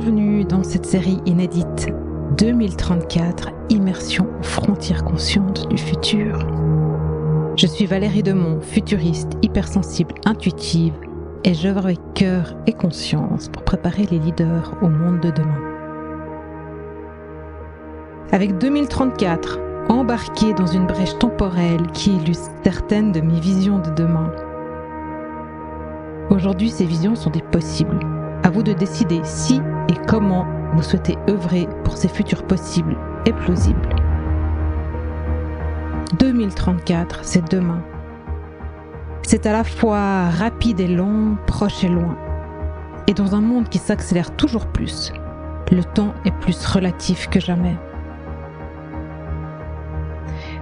Bienvenue dans cette série inédite 2034 Immersion frontières conscientes du futur. Je suis Valérie Demont, futuriste, hypersensible, intuitive, et j'œuvre avec cœur et conscience pour préparer les leaders au monde de demain. Avec 2034, embarqué dans une brèche temporelle qui illustre certaines de mes visions de demain. Aujourd'hui, ces visions sont des possibles à vous de décider si et comment vous souhaitez œuvrer pour ces futurs possibles et plausibles. 2034, c'est demain. C'est à la fois rapide et long, proche et loin. Et dans un monde qui s'accélère toujours plus, le temps est plus relatif que jamais.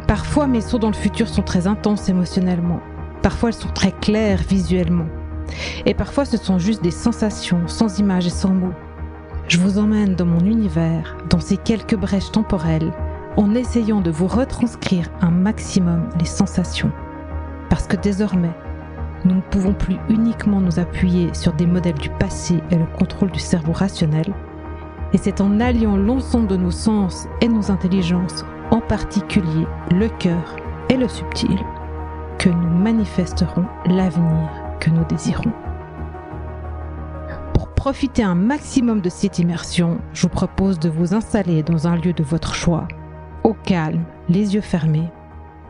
Parfois mes sauts dans le futur sont très intenses émotionnellement. Parfois elles sont très claires visuellement. Et parfois ce sont juste des sensations, sans images et sans mots. Je vous emmène dans mon univers, dans ces quelques brèches temporelles, en essayant de vous retranscrire un maximum les sensations. Parce que désormais, nous ne pouvons plus uniquement nous appuyer sur des modèles du passé et le contrôle du cerveau rationnel, et c'est en alliant l'ensemble de nos sens et nos intelligences, en particulier le cœur et le subtil, que nous manifesterons l'avenir que nous désirons. Profiter un maximum de cette immersion, je vous propose de vous installer dans un lieu de votre choix, au calme, les yeux fermés,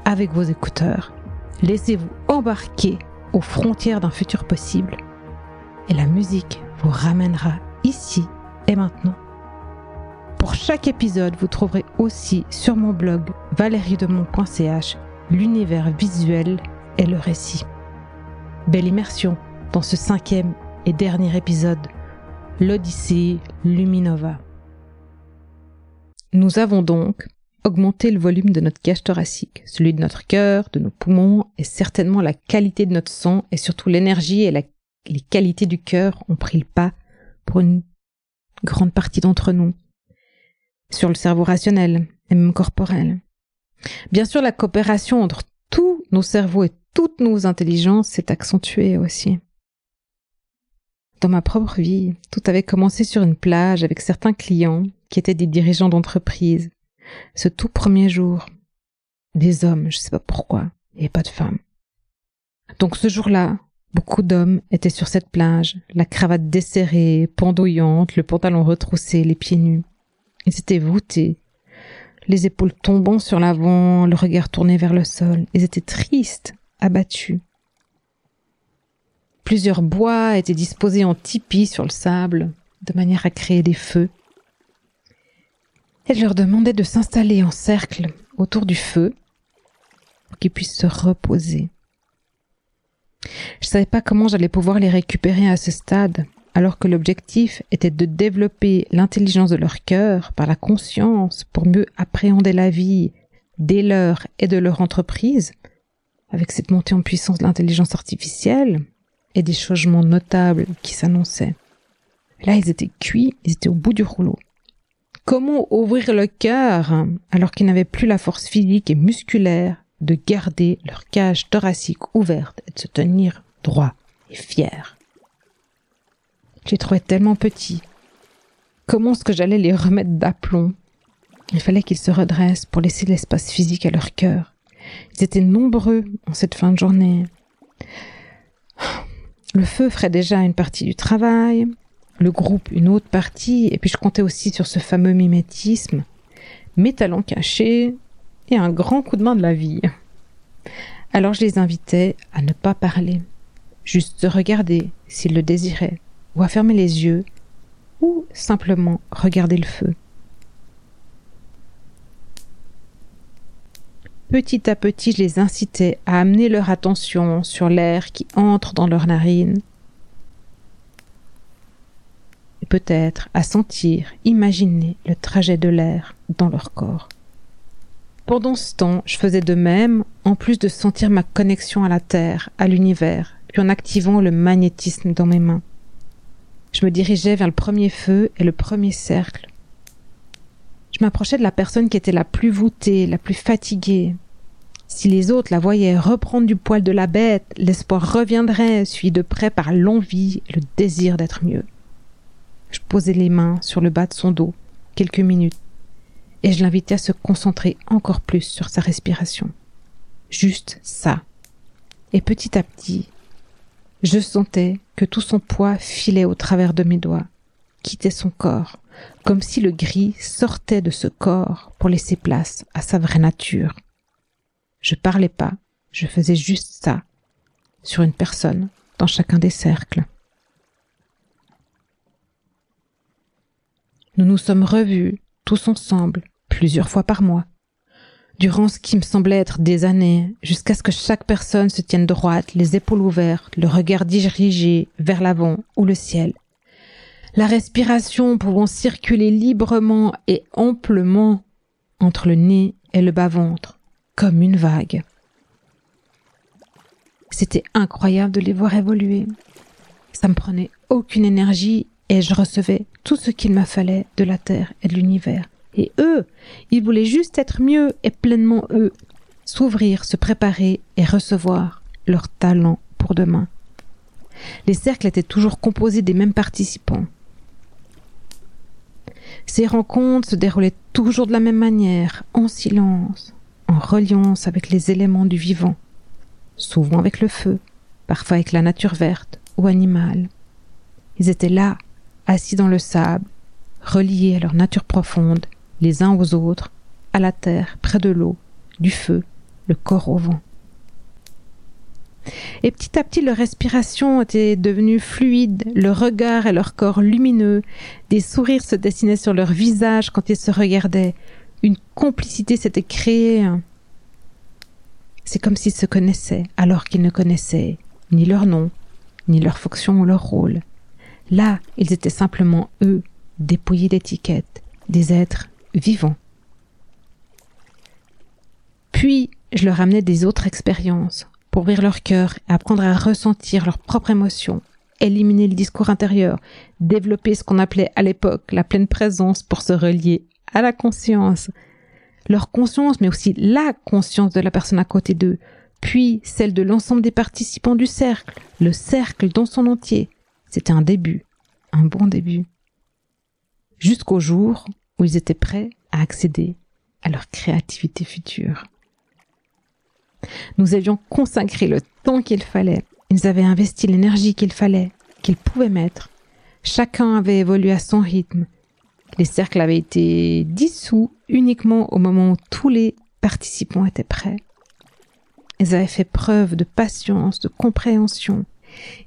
avec vos écouteurs. Laissez-vous embarquer aux frontières d'un futur possible et la musique vous ramènera ici et maintenant. Pour chaque épisode, vous trouverez aussi sur mon blog valeriedemont.ch l'univers visuel et le récit. Belle immersion dans ce cinquième et dernier épisode, l'Odyssée Luminova. Nous avons donc augmenté le volume de notre cage thoracique, celui de notre cœur, de nos poumons, et certainement la qualité de notre sang, et surtout l'énergie et les qualités du cœur ont pris le pas pour une grande partie d'entre nous, sur le cerveau rationnel et même corporel. Bien sûr, la coopération entre tous nos cerveaux et toutes nos intelligences s'est accentuée aussi. Dans ma propre vie, tout avait commencé sur une plage avec certains clients qui étaient des dirigeants d'entreprise. Ce tout premier jour, des hommes, je sais pas pourquoi, et pas de femmes. Donc ce jour-là, beaucoup d'hommes étaient sur cette plage, la cravate desserrée, pendouillante, le pantalon retroussé, les pieds nus. Ils étaient voûtés, les épaules tombant sur l'avant, le regard tourné vers le sol. Ils étaient tristes, abattus. Plusieurs bois étaient disposés en tipis sur le sable, de manière à créer des feux. Et je leur demandais de s'installer en cercle autour du feu pour qu'ils puissent se reposer. Je savais pas comment j'allais pouvoir les récupérer à ce stade, alors que l'objectif était de développer l'intelligence de leur cœur par la conscience pour mieux appréhender la vie des leurs et de leur entreprise, avec cette montée en puissance de l'intelligence artificielle et des changements notables qui s'annonçaient. Là, ils étaient cuits, ils étaient au bout du rouleau. Comment ouvrir le cœur alors qu'ils n'avaient plus la force physique et musculaire de garder leur cage thoracique ouverte et de se tenir droit et fier? Je les trouvais tellement petits. Comment est-ce que j'allais les remettre d'aplomb? Il fallait qu'ils se redressent pour laisser l'espace physique à leur cœur ils étaient nombreux en cette fin de journée. Le feu ferait déjà une partie du travail, le groupe une autre partie, et puis je comptais aussi sur ce fameux mimétisme, mes talents cachés et un grand coup de main de la vie. Alors je les invitais à ne pas parler, juste se regarder s'ils le désiraient, ou à fermer les yeux, ou simplement regarder le feu. Petit à petit, je les incitais à amener leur attention sur l'air qui entre dans leurs narines. Et peut-être à sentir, imaginer le trajet de l'air dans leur corps. Pendant ce temps, je faisais de même, en plus de sentir ma connexion à la Terre, à l'univers, puis en activant le magnétisme dans mes mains. Je me dirigeais vers le premier feu et le premier cercle, je m'approchais de la personne qui était la plus voûtée, la plus fatiguée. Si les autres la voyaient reprendre du poil de la bête, l'espoir reviendrait, suivi de près par l'envie et le désir d'être mieux. Je posais les mains sur le bas de son dos, quelques minutes, et je l'invitais à se concentrer encore plus sur sa respiration. Juste ça. Et petit à petit, je sentais que tout son poids filait au travers de mes doigts, quittait son corps, comme si le gris sortait de ce corps pour laisser place à sa vraie nature. Je parlais pas, je faisais juste ça, sur une personne, dans chacun des cercles. Nous nous sommes revus, tous ensemble, plusieurs fois par mois, durant ce qui me semblait être des années, jusqu'à ce que chaque personne se tienne droite, les épaules ouvertes, le regard dirigé vers l'avant ou le ciel. La respiration pouvant circuler librement et amplement entre le nez et le bas-ventre, comme une vague. C'était incroyable de les voir évoluer. Ça me prenait aucune énergie et je recevais tout ce qu'il me fallait de la Terre et de l'univers. Et eux, ils voulaient juste être mieux et pleinement eux, s'ouvrir, se préparer et recevoir leur talent pour demain. Les cercles étaient toujours composés des mêmes participants. Ces rencontres se déroulaient toujours de la même manière, en silence, en reliance avec les éléments du vivant, souvent avec le feu, parfois avec la nature verte ou animale. Ils étaient là, assis dans le sable, reliés à leur nature profonde, les uns aux autres, à la terre, près de l'eau, du feu, le corps au vent. Et petit à petit, leur respiration était devenue fluide, leur regard et leur corps lumineux, des sourires se dessinaient sur leur visage quand ils se regardaient, une complicité s'était créée. C'est comme s'ils se connaissaient alors qu'ils ne connaissaient ni leur nom, ni leur fonction ou leur rôle. Là, ils étaient simplement eux, dépouillés d'étiquettes, des êtres vivants. Puis, je leur amenais des autres expériences pour ouvrir leur cœur et apprendre à ressentir leurs propres émotions, éliminer le discours intérieur, développer ce qu'on appelait à l'époque la pleine présence pour se relier à la conscience, leur conscience, mais aussi la conscience de la personne à côté d'eux, puis celle de l'ensemble des participants du cercle, le cercle dans son entier. C'était un début, un bon début. Jusqu'au jour où ils étaient prêts à accéder à leur créativité future. Nous avions consacré le temps qu'il fallait, ils avaient investi l'énergie qu'il fallait, qu'ils pouvaient mettre. Chacun avait évolué à son rythme. Les cercles avaient été dissous uniquement au moment où tous les participants étaient prêts. Ils avaient fait preuve de patience, de compréhension.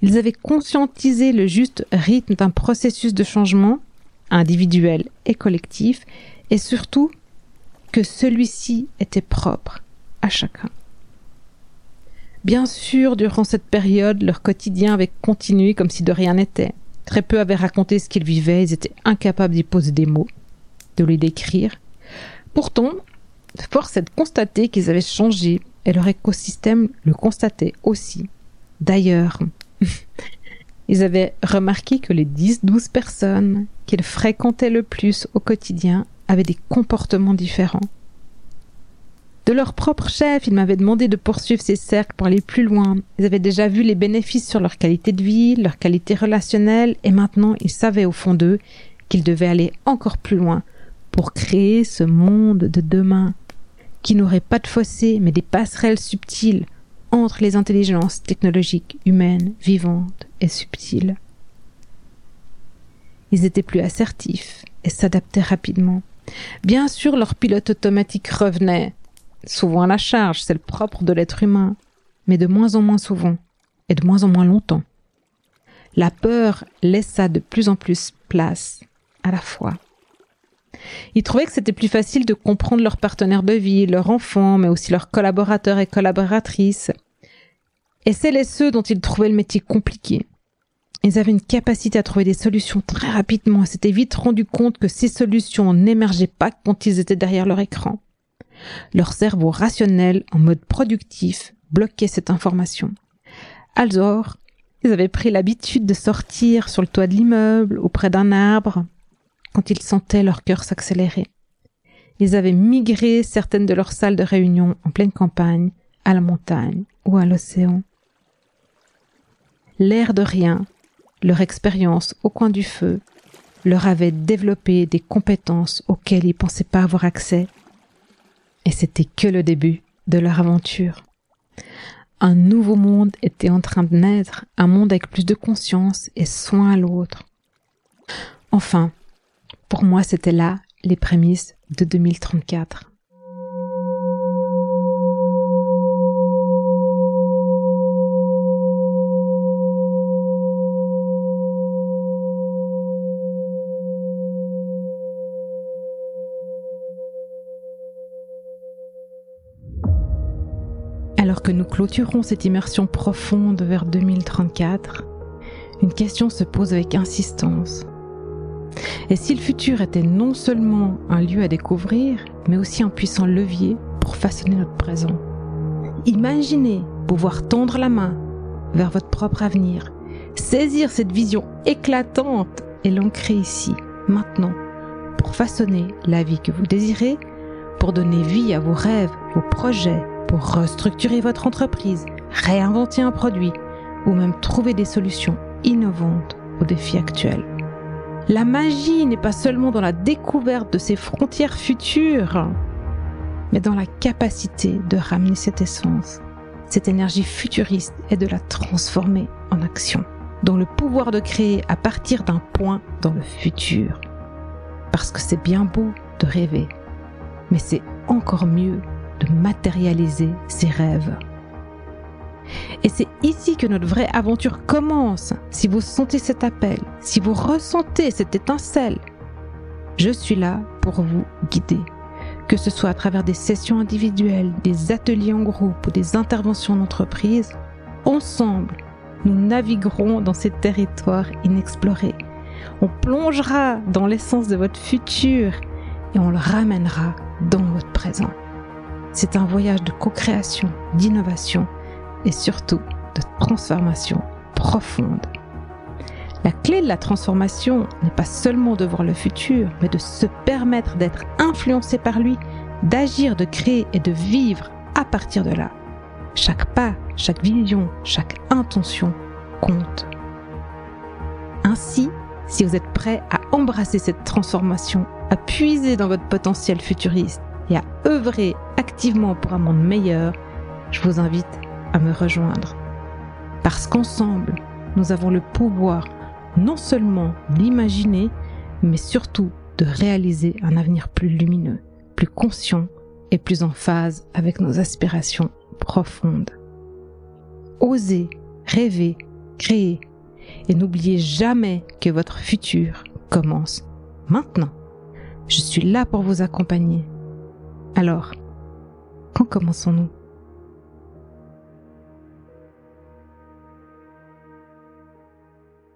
Ils avaient conscientisé le juste rythme d'un processus de changement individuel et collectif, et surtout que celui-ci était propre à chacun. Bien sûr, durant cette période, leur quotidien avait continué comme si de rien n'était. Très peu avaient raconté ce qu'ils vivaient, ils étaient incapables d'y poser des mots, de les décrire. Pourtant, force est de constater qu'ils avaient changé et leur écosystème le constatait aussi. D'ailleurs, ils avaient remarqué que les 10-12 personnes qu'ils fréquentaient le plus au quotidien avaient des comportements différents. De leur propre chef, ils m'avaient demandé de poursuivre ces cercles pour aller plus loin. Ils avaient déjà vu les bénéfices sur leur qualité de vie, leur qualité relationnelle, et maintenant ils savaient au fond d'eux qu'ils devaient aller encore plus loin pour créer ce monde de demain, qui n'aurait pas de fossé, mais des passerelles subtiles entre les intelligences technologiques humaines, vivantes et subtiles. Ils étaient plus assertifs et s'adaptaient rapidement. Bien sûr, leur pilote automatique revenait, souvent à la charge, c'est le propre de l'être humain, mais de moins en moins souvent et de moins en moins longtemps. La peur laissa de plus en plus place à la foi. Ils trouvaient que c'était plus facile de comprendre leur partenaire de vie, leur enfant, mais aussi leurs collaborateurs et collaboratrices. Et c'est les ceux dont ils trouvaient le métier compliqué. Ils avaient une capacité à trouver des solutions très rapidement et s'étaient vite rendu compte que ces solutions n'émergeaient pas quand ils étaient derrière leur écran. Leur cerveau rationnel, en mode productif, bloquait cette information. Alors, ils avaient pris l'habitude de sortir sur le toit de l'immeuble, auprès d'un arbre, quand ils sentaient leur cœur s'accélérer. Ils avaient migré certaines de leurs salles de réunion en pleine campagne, à la montagne ou à l'océan. L'air de rien, leur expérience au coin du feu, leur avait développé des compétences auxquelles ils pensaient pas avoir accès. Et c'était que le début de leur aventure. Un nouveau monde était en train de naître, un monde avec plus de conscience et soin à l'autre. Enfin, pour moi, c'était là les prémices de 2034. Alors que nous clôturons cette immersion profonde vers 2034, une question se pose avec insistance. Et si le futur était non seulement un lieu à découvrir, mais aussi un puissant levier pour façonner notre présent? Imaginez pouvoir tendre la main vers votre propre avenir, saisir cette vision éclatante et l'ancrer ici, maintenant, pour façonner la vie que vous désirez, pour donner vie à vos rêves, vos projets, pour restructurer votre entreprise, réinventer un produit ou même trouver des solutions innovantes aux défis actuels. La magie n'est pas seulement dans la découverte de ces frontières futures, mais dans la capacité de ramener cette essence, cette énergie futuriste et de la transformer en action, dont le pouvoir de créer à partir d'un point dans le futur. Parce que c'est bien beau de rêver, mais c'est encore mieux de matérialiser ses rêves. Et c'est ici que notre vraie aventure commence. Si vous sentez cet appel, si vous ressentez cette étincelle, je suis là pour vous guider. Que ce soit à travers des sessions individuelles, des ateliers en groupe ou des interventions en entreprise, ensemble, nous naviguerons dans ces territoires inexplorés. On plongera dans l'essence de votre futur et on le ramènera dans votre présent. C'est un voyage de co-création, d'innovation et surtout de transformation profonde. La clé de la transformation n'est pas seulement de voir le futur, mais de se permettre d'être influencé par lui, d'agir, de créer et de vivre à partir de là. Chaque pas, chaque vision, chaque intention compte. Ainsi, si vous êtes prêt à embrasser cette transformation, à puiser dans votre potentiel futuriste et à œuvrer activement pour un monde meilleur, je vous invite à me rejoindre. Parce qu'ensemble, nous avons le pouvoir non seulement d'imaginer, mais surtout de réaliser un avenir plus lumineux, plus conscient et plus en phase avec nos aspirations profondes. Osez, rêver, créer, et n'oubliez jamais que votre futur commence maintenant. Je suis là pour vous accompagner. Alors, quand commençons-nous?